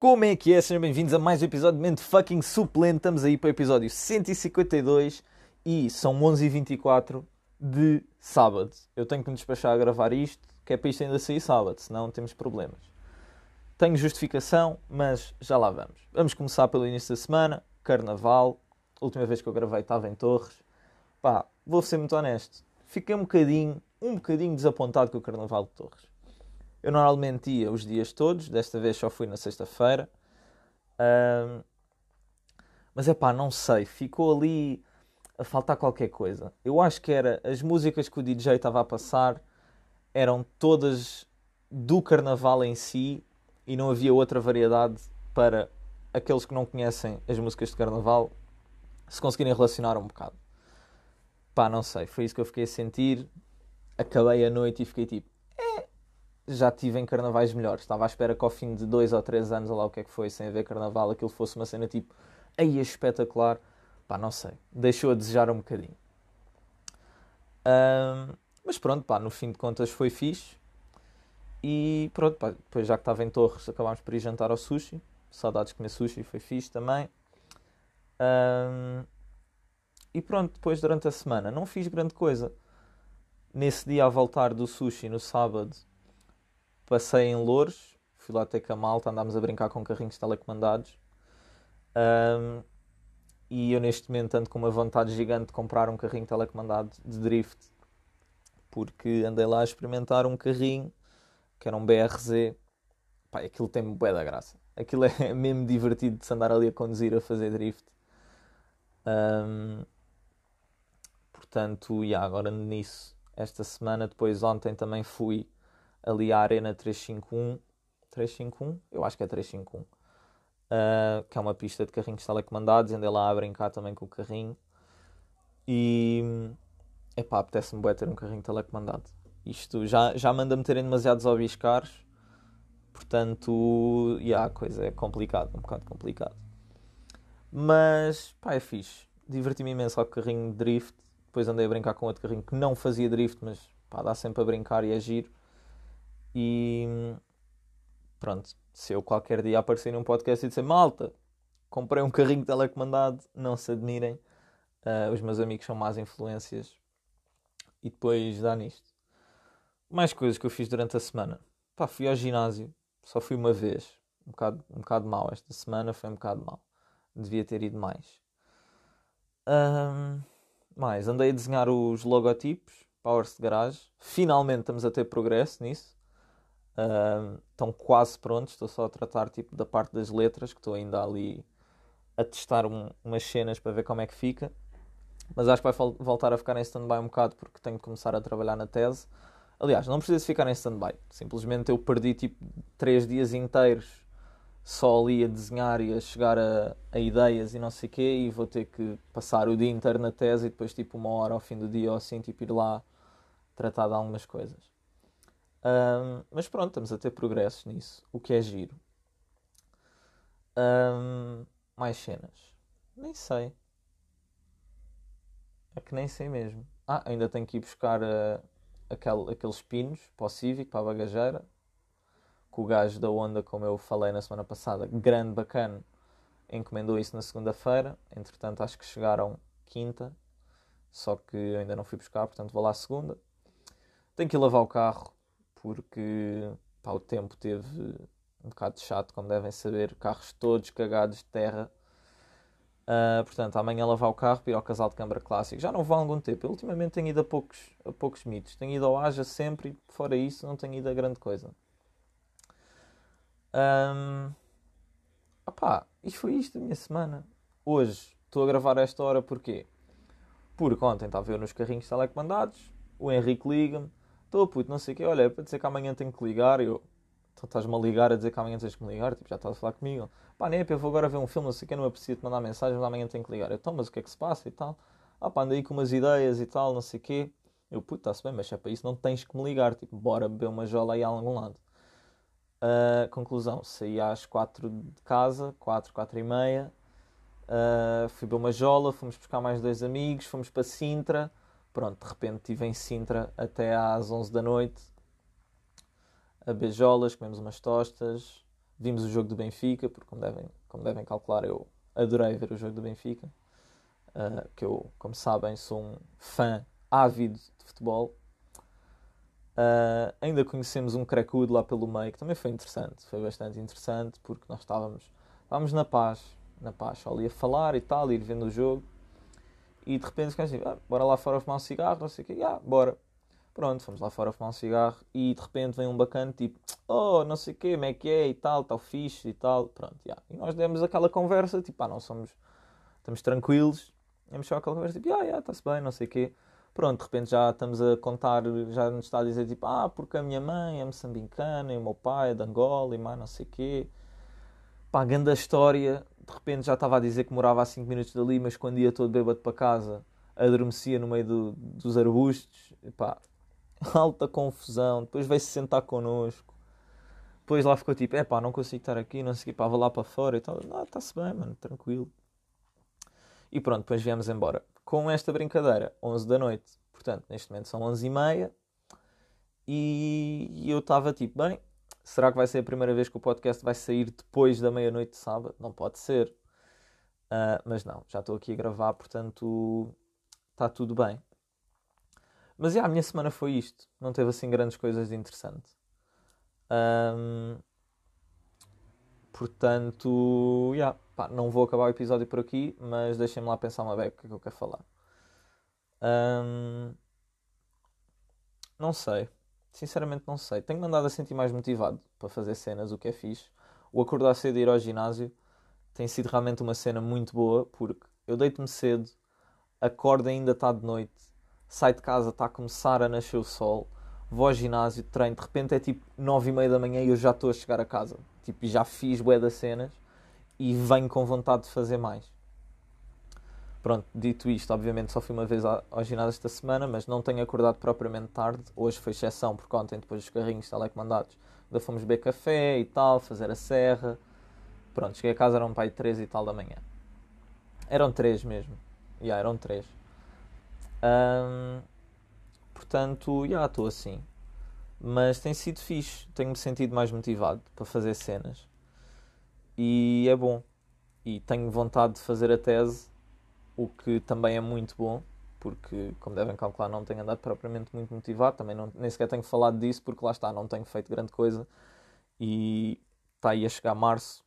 Como é que é? Sejam bem-vindos a mais um episódio de Mente Fucking Suplente. Estamos aí para o episódio 152 e são 11h24 de sábado. Eu tenho que me despachar a gravar isto, que é para isto ainda sair sábado, senão temos problemas. Tenho justificação, mas já lá vamos. Vamos começar pelo início da semana, Carnaval. A última vez que eu gravei estava em Torres. Pá, vou ser muito honesto. Fiquei um bocadinho, um bocadinho desapontado com o Carnaval de Torres. Eu normalmente ia os dias todos, desta vez só fui na sexta-feira. Um, mas é pá, não sei, ficou ali a faltar qualquer coisa. Eu acho que era as músicas que o DJ estava a passar eram todas do carnaval em si e não havia outra variedade para aqueles que não conhecem as músicas de carnaval se conseguirem relacionar um bocado. Pá, não sei, foi isso que eu fiquei a sentir. Acabei a noite e fiquei tipo, já tive em carnavais melhores. Estava à espera que ao fim de dois ou três anos, ou lá o que é que foi, sem haver carnaval, aquilo fosse uma cena tipo, aí é espetacular. Pá, não sei. Deixou a desejar um bocadinho. Um, mas pronto, pá, no fim de contas foi fixe. E pronto, pá, depois já que estava em Torres, acabámos por ir jantar ao sushi. Saudades de comer sushi, foi fixe também. Um, e pronto, depois durante a semana não fiz grande coisa. Nesse dia a voltar do sushi, no sábado, passei em Louros, fui lá ter com a malta, andámos a brincar com carrinhos telecomandados. Um, e eu neste momento ando com uma vontade gigante de comprar um carrinho telecomandado de drift, porque andei lá a experimentar um carrinho que era um BRZ. Pá, aquilo tem bué da graça. Aquilo é mesmo divertido de se andar ali a conduzir a fazer drift. Um, portanto, e agora nisso, esta semana, depois ontem também fui ali à Arena 351. 351? Eu acho que é 351. Uh, que é uma pista de carrinhos telecomandados. Andei lá a brincar também com o carrinho. E. Epá, apetece-me bem ter um carrinho telecomandado. Isto já, já manda meterem demasiados hobbies caros. Portanto, yeah, a coisa é complicada, um bocado complicado. Mas, pá, é fixe. Diverti-me imenso ao carrinho de drift. Depois andei a brincar com outro carrinho que não fazia drift, mas pá, dá sempre a brincar e a giro. E pronto, se eu qualquer dia aparecer num podcast e dizer malta, comprei um carrinho telecomandado, não se admirem, uh, os meus amigos são más influências e depois dá nisto. Mais coisas que eu fiz durante a semana. Pá, fui ao ginásio, só fui uma vez, um bocado, um bocado mal esta semana, foi um bocado mal. Devia ter ido mais. Um, mais, andei a desenhar os logotipos, Powers de Garage. Finalmente estamos a ter progresso nisso. Estão quase prontos, estou só a tratar tipo, da parte das letras, que estou ainda ali a testar um, umas cenas para ver como é que fica. Mas acho que vai voltar a ficar em stand-by um bocado porque tenho que começar a trabalhar na tese. Aliás, não precisa ficar em stand-by. Simplesmente eu perdi tipo 3 dias inteiros só ali a desenhar e a chegar a, a, ideias e não sei o quê e vou ter que passar o dia inteiro na tese e depois tipo uma hora ao fim do dia ou assim tipo ir lá tratar de algumas coisas. Um, mas pronto, estamos a ter progressos nisso, o que é giro. Um, mais cenas. Nem sei. É que nem sei mesmo. Ah, ainda tenho que ir buscar uh, aquele, aqueles pinos para o Civic, para a bagageira. Com o gajo da Onda, como eu falei na semana passada, grande, bacana, encomendou isso na segunda-feira. Entretanto, acho que chegaram quinta. Só que ainda não fui buscar, portanto vou lá segunda. Tenho que ir lavar o carro porque pá, o tempo teve um bocado chato, como devem saber, carros todos cagados de terra. Uh, portanto, amanhã lavar o carro para ir ao casal de câmara clássico. Já não vou há algum tempo. Eu ultimamente tenho ido a poucos, a poucos mitos. Tenho ido ao Aja sempre e fora isso não tenho ido a grande coisa. Um, opá, isto foi isto a minha semana. Hoje estou a gravar esta hora porquê? Porque ontem estava eu nos carrinhos telecomandados, o Henrique liga-me, Estou puto, não sei o quê. Olha, é para dizer que amanhã tenho que ligar. Eu, então estás-me a ligar a dizer que amanhã tens que me ligar. Tipo, já estás a falar comigo. Pá, nem eu vou agora ver um filme, não sei o quê. Não é preciso te mandar mensagem, mas amanhã tenho que ligar. Então, mas o que é que se passa e tal? Ah, pá, ando aí com umas ideias e tal, não sei o quê. Eu, puto, está-se bem, mas é para isso não tens que me ligar. Tipo, bora beber uma jola aí a algum lado. Uh, conclusão, saí às 4 de casa, 4, 4 e meia. Uh, fui beber uma jola, fomos buscar mais dois amigos, fomos para Sintra pronto, de repente estive em Sintra até às 11 da noite, a beijolas, comemos umas tostas, vimos o jogo do Benfica, porque como devem, como devem calcular, eu adorei ver o jogo do Benfica. Uh, que eu, como sabem, sou um fã ávido de futebol. Uh, ainda conhecemos um cracudo lá pelo meio, que também foi interessante, foi bastante interessante, porque nós estávamos, estávamos na paz, na paz, só ali a falar e tal, ir vendo o jogo, e de repente ficamos assim, ah, bora lá fora fumar um cigarro, não sei o quê, ah, bora. Pronto, fomos lá fora fumar um cigarro, e de repente vem um bacana, tipo, oh, não sei o quê, como é que é, e tal, tal fixe, e tal, pronto, yeah. e nós demos aquela conversa, tipo, ah, não somos, estamos tranquilos, demos só aquela conversa, tipo, ah, yeah, está-se bem, não sei o quê, pronto, de repente já estamos a contar, já nos está a dizer tipo, ah, porque a minha mãe é moçambicana e o meu pai é de Angola e mais não sei o quê. Pá, grande história, de repente já estava a dizer que morava a 5 minutos dali, mas quando ia todo bêbado para casa, adormecia no meio do, dos arbustos, e pá, alta confusão, depois veio-se sentar connosco. Depois lá ficou tipo, é pá, não consigo estar aqui, não sei o quê, pá, vou lá para fora e tal. Está-se bem, mano, tranquilo. E pronto, depois viemos embora com esta brincadeira, 11 da noite. Portanto, neste momento são 11 e meia. E eu estava tipo, bem, será que vai ser a primeira vez que o podcast vai sair depois da meia-noite de sábado? Não pode ser. Uh, mas não, já estou aqui a gravar, portanto está tudo bem. Mas já, a minha semana foi isto. Não teve assim grandes coisas de interessante. Um, portanto, yeah, Pá, não vou acabar o episódio por aqui, mas deixem-me lá pensar uma beca que eu quero falar. Hum, não sei. Sinceramente não sei. Tenho mandado a sentir mais motivado para fazer cenas, o que é fixe. O acordar cedo e ir ao ginásio tem sido realmente uma cena muito boa, porque eu deito-me cedo, acordo ainda está de noite, saio de casa, está a começar a nascer o sol, vou ao ginásio, treino, de repente é tipo nove e meia da manhã e eu já estou a chegar a casa. Tipo, já fiz bué das cenas e venho com vontade de fazer mais. Pronto, dito isto, obviamente só fui uma vez ao, ginásio esta semana, mas não tenho acordado propriamente tarde. Hoje foi exceção, porque ontem, depois dos carrinhos telecomandados, ainda fomos beber café e tal, fazer a serra. Pronto, cheguei a casa, eram pai 3 e tal da manhã. Eram 3 mesmo. Já, yeah, eram 3. Um, portanto, já estou assim. Mas tem sido fixe, tenho-me sentido mais motivado para fazer cenas e é bom. E tenho vontade de fazer a tese, o que também é muito bom, porque, como devem calcular, não tenho andado propriamente muito motivado. Também não, nem sequer tenho falado disso, porque lá está, não tenho feito grande coisa. E está aí a chegar março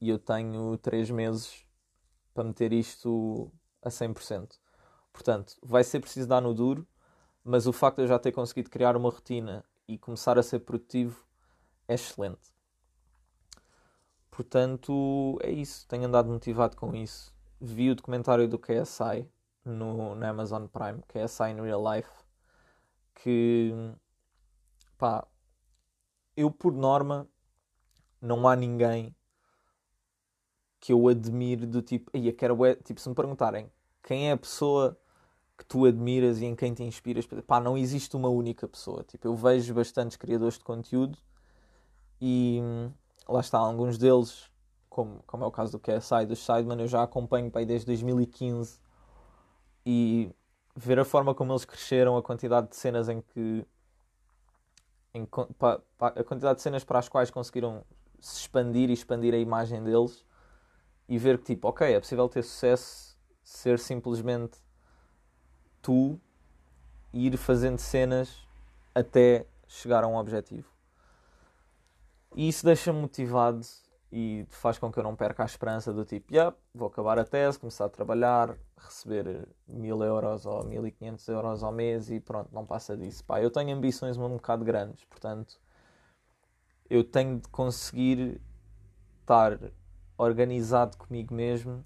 e eu tenho 3 meses para meter isto a 100%. Portanto, vai ser preciso dar no duro, mas o facto de eu já ter conseguido criar uma rotina e começar a ser produtivo é excelente. Portanto, é isso. Tenho andado motivado com isso. Vi o documentário do KSI no, no Amazon Prime, KSI in Real Life, que pá, eu por norma não há ninguém que eu admire do tipo, aí quero tipo, se me perguntarem quem é a pessoa que tu admiras e em quem te inspiras, pá, não existe uma única pessoa. Tipo, eu vejo bastantes criadores de conteúdo e lá está, alguns deles, como, como é o caso do KSI, do Sideman, eu já acompanho aí desde 2015 e ver a forma como eles cresceram, a quantidade de cenas em que. Em, pa, pa, a quantidade de cenas para as quais conseguiram se expandir e expandir a imagem deles e ver que, tipo, ok, é possível ter sucesso, ser simplesmente tu ir fazendo cenas até chegar a um objetivo. E isso deixa-me motivado e faz com que eu não perca a esperança do tipo, yeah, vou acabar a tese, começar a trabalhar, receber mil euros ou 1500 euros ao mês e pronto, não passa disso. Pá, eu tenho ambições um bocado grandes, portanto, eu tenho de conseguir estar organizado comigo mesmo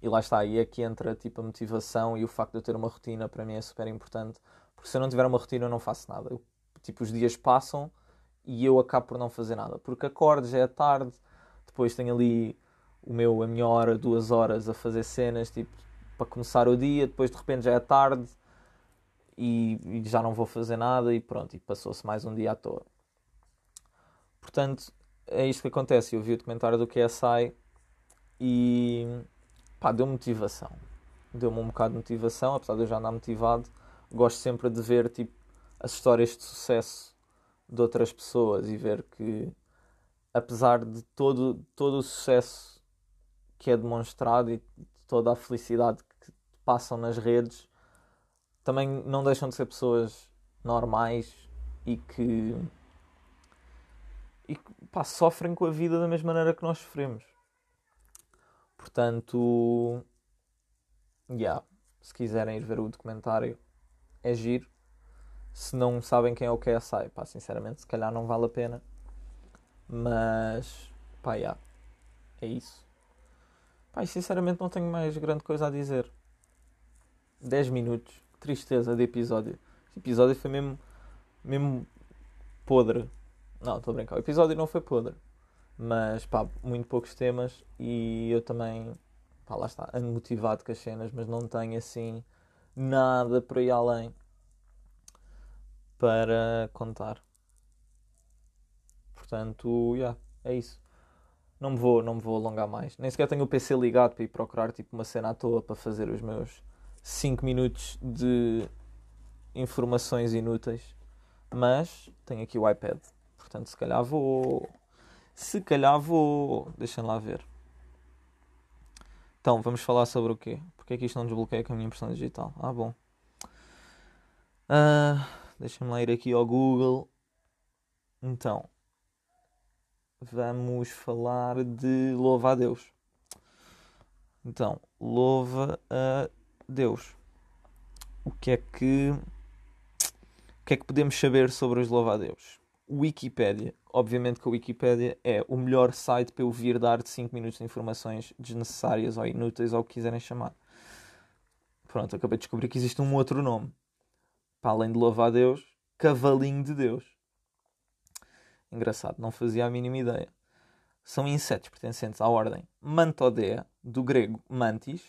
e lá está, e aqui entra tipo a motivação e o facto de eu ter uma rotina para mim é super importante, porque se eu não tiver uma rotina eu não faço nada. Eu, tipo, os dias passam e eu acabo por não fazer nada. Porque acordo, já é tarde, depois tenho ali o meu, a minha hora, duas horas a fazer cenas, tipo, para começar o dia, depois de repente já é tarde e, e já não vou fazer nada e pronto, e passou-se mais um dia à toa. Portanto, é isto que acontece. Eu vi o documentário do KSI e pá, deu motivação. Deu-me um bocado de motivação, apesar de eu já andar motivado. Gosto sempre de ver tipo, as histórias de sucesso de outras pessoas e ver que apesar de todo, todo o sucesso que é demonstrado e toda a felicidade que passam nas redes, também não deixam de ser pessoas normais e que, e que pá, sofrem com a vida da mesma maneira que nós sofremos. Portanto, yeah, se quiserem ir ver o documentário, é giro. Se não sabem quem é o KSI, pá, sinceramente, se calhar não vale a pena. Mas, pá, é isso. Pá, sinceramente não tenho mais grande coisa a dizer. 10 minutos, tristeza de episódio. Este episódio foi mesmo, mesmo podre. Não, estou a brincar. O episódio não foi podre. Mas, pá, muito poucos temas e eu também, pá, lá está, ando motivado com as cenas, mas não tenho assim nada por aí além para contar. Portanto, yeah, é isso. Não me, vou, não me vou alongar mais. Nem sequer tenho o PC ligado para ir procurar tipo uma cena à toa para fazer os meus 5 minutos de informações inúteis. Mas tenho aqui o iPad. Portanto, se calhar vou. Se calhar vou. Deixem lá ver. Então, vamos falar sobre o quê? Porque é que isto não desbloqueia com a minha impressão digital? Ah, bom. Uh, Deixa-me lá ir aqui ao Google. Então, vamos falar de louva a Deus. Então, louva a Deus. O que é que o que é que podemos saber sobre os louva a Deus? Wikipedia. Obviamente que a Wikipedia é o melhor site para eu vir dar de 5 minutos de informações desnecessárias ou inúteis ou o que quiserem chamar. Pronto, acabei de descobrir que existe um outro nome. Para além de louvar a Deus, cavalinho de Deus. Engraçado, não fazia a mínima ideia. São insetos pertencentes à ordem Mantodea, do grego mantis,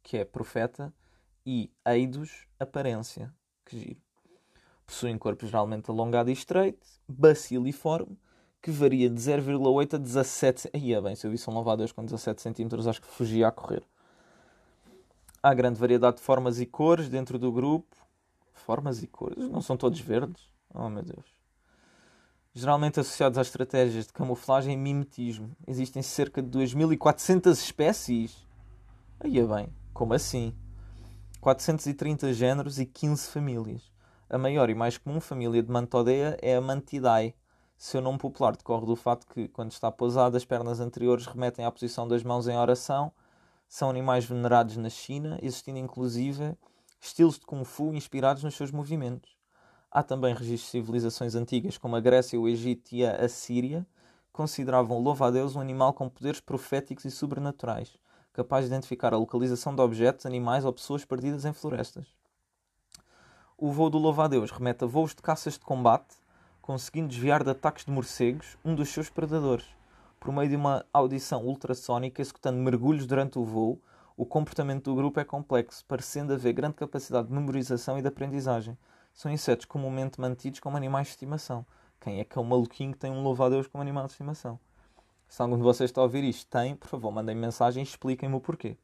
que é profeta, e eidos, aparência, que giro. Possuem corpo geralmente alongado e estreito, baciliforme, que varia de 0,8 a 17 Aí é bem, se eu visse um louvadeus com 17 cm, acho que fugia a correr. Há grande variedade de formas e cores dentro do grupo. Formas e cores? Não são todos verdes? Oh meu Deus geralmente associados a estratégias de camuflagem e mimetismo. Existem cerca de 2.400 espécies. Aí é bem, como assim? 430 géneros e 15 famílias. A maior e mais comum família de Mantodea é a Mantidae. Seu nome popular decorre do fato que, quando está pousado, as pernas anteriores remetem à posição das mãos em oração. São animais venerados na China, existindo inclusive estilos de Kung Fu inspirados nos seus movimentos. Há também registros de civilizações antigas, como a Grécia, o Egito e a Assíria, consideravam o louva-a-Deus um animal com poderes proféticos e sobrenaturais, capaz de identificar a localização de objetos, animais ou pessoas perdidas em florestas. O voo do louva-a-Deus remete a voos de caças de combate, conseguindo desviar de ataques de morcegos, um dos seus predadores. Por meio de uma audição ultrassónica, executando mergulhos durante o voo, o comportamento do grupo é complexo, parecendo haver grande capacidade de memorização e de aprendizagem, são insetos comumente mantidos como animais de estimação. Quem é que é o maluquinho que tem um louva-a-Deus como animal de estimação? Se algum de vocês está a ouvir isto, tem, por favor, mandem mensagem e expliquem-me o porquê.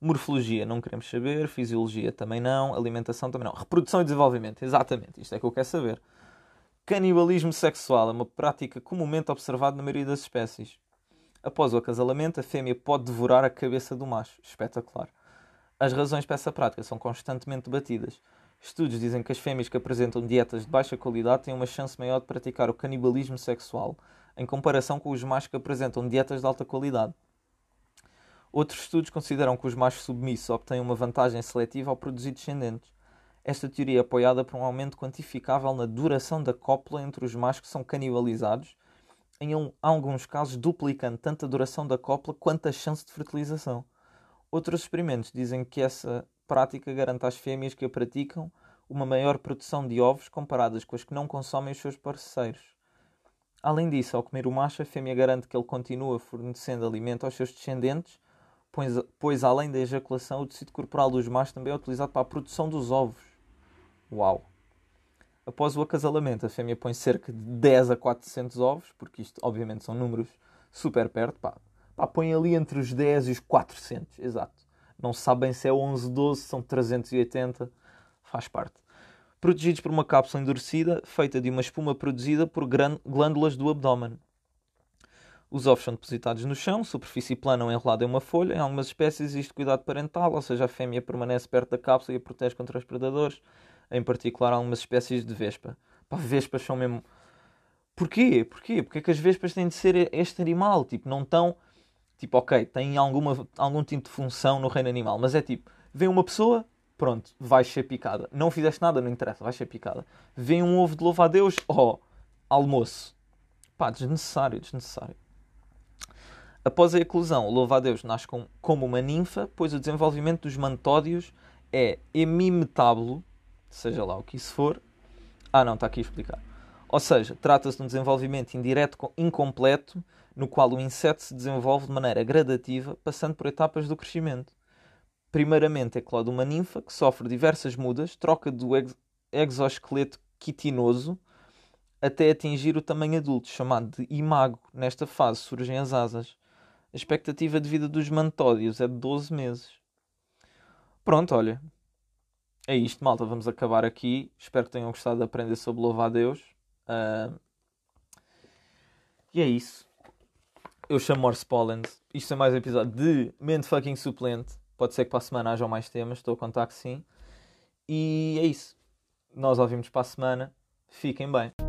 Morfologia não queremos saber, fisiologia também não, alimentação também não. Reprodução e desenvolvimento, exatamente, isto é que eu quero saber. Canibalismo sexual é uma prática comumente observada na maioria das espécies. Após o acasalamento, a fêmea pode devorar a cabeça do macho. Espetacular. As razões para essa prática são constantemente debatidas. Estudos dizem que as fêmeas que apresentam dietas de baixa qualidade têm uma chance maior de praticar o canibalismo sexual, em comparação com os machos que apresentam dietas de alta qualidade. Outros estudos consideram que os machos submissos obtêm uma vantagem seletiva ao produzir descendentes. Esta teoria é apoiada por um aumento quantificável na duração da cópula entre os machos que são canibalizados, em alguns casos duplicando tanto a duração da cópula quanto a chance de fertilização. Outros experimentos dizem que essa prática garante às fêmeas que a praticam uma maior produção de ovos comparadas com as que não consomem os seus parceiros. Além disso, ao comer o macho, a fêmea garante que ele continua fornecendo alimento aos seus descendentes, pois, pois além da ejaculação, o tecido corporal dos machos também é utilizado para a produção dos ovos. Uau! Após o acasalamento, a fêmea põe cerca de 10 a 400 ovos, porque isto, obviamente, são números super perto, pá. pá põe ali entre os 10 e os 400, exato. Não sabem se é 11, 12, são 380, faz parte. protegidos por uma cápsula endurecida feita de uma espuma produzida por glândulas do abdômen. Os ovos são depositados no chão, superfície plana ou enrolada em uma folha. Em algumas espécies existe cuidado parental, ou seja, a fêmea permanece perto da cápsula e a protege contra os predadores, em particular algumas espécies de vespa. Pá, vespas são mesmo... Porquê? Porquê? Porque é que as vespas têm de ser este animal? Tipo, não estão... Tipo, ok, têm alguma, algum tipo de função no reino animal, mas é tipo, vem uma pessoa, pronto, vais ser picada. Não fizeste nada, não interessa, vais ser picada. Vem um ovo de louva a Deus, oh, almoço. Pá, desnecessário, desnecessário. Após a eclosão, o louva-a-Deus nasce com, como uma ninfa, pois o desenvolvimento dos mantódios é hemimetábulo, seja lá o que isso for. Ah, não, está aqui a explicar. Ou seja, trata-se de um desenvolvimento indireto incompleto, no qual o inseto se desenvolve de maneira gradativa, passando por etapas do crescimento. Primeiramente, eclode uma ninfa, que sofre diversas mudas, troca do ex exoesqueleto quitinoso, até atingir o tamanho adulto, chamado de imago. Nesta fase surgem as asas. A expectativa de vida dos mantódios é de 12 meses. Pronto, olha. É isto, malta. Vamos acabar aqui. Espero que tenham gostado de aprender sobre louvar a Deus. Uh... E é isso. Eu chamo Morse Pollens. Isto é mais um episódio de Mente Fucking Suplente. Pode ser que para a semana hajam mais temas. Estou a contar que sim. E é isso. Nós ouvimos para a semana. Fiquem bem.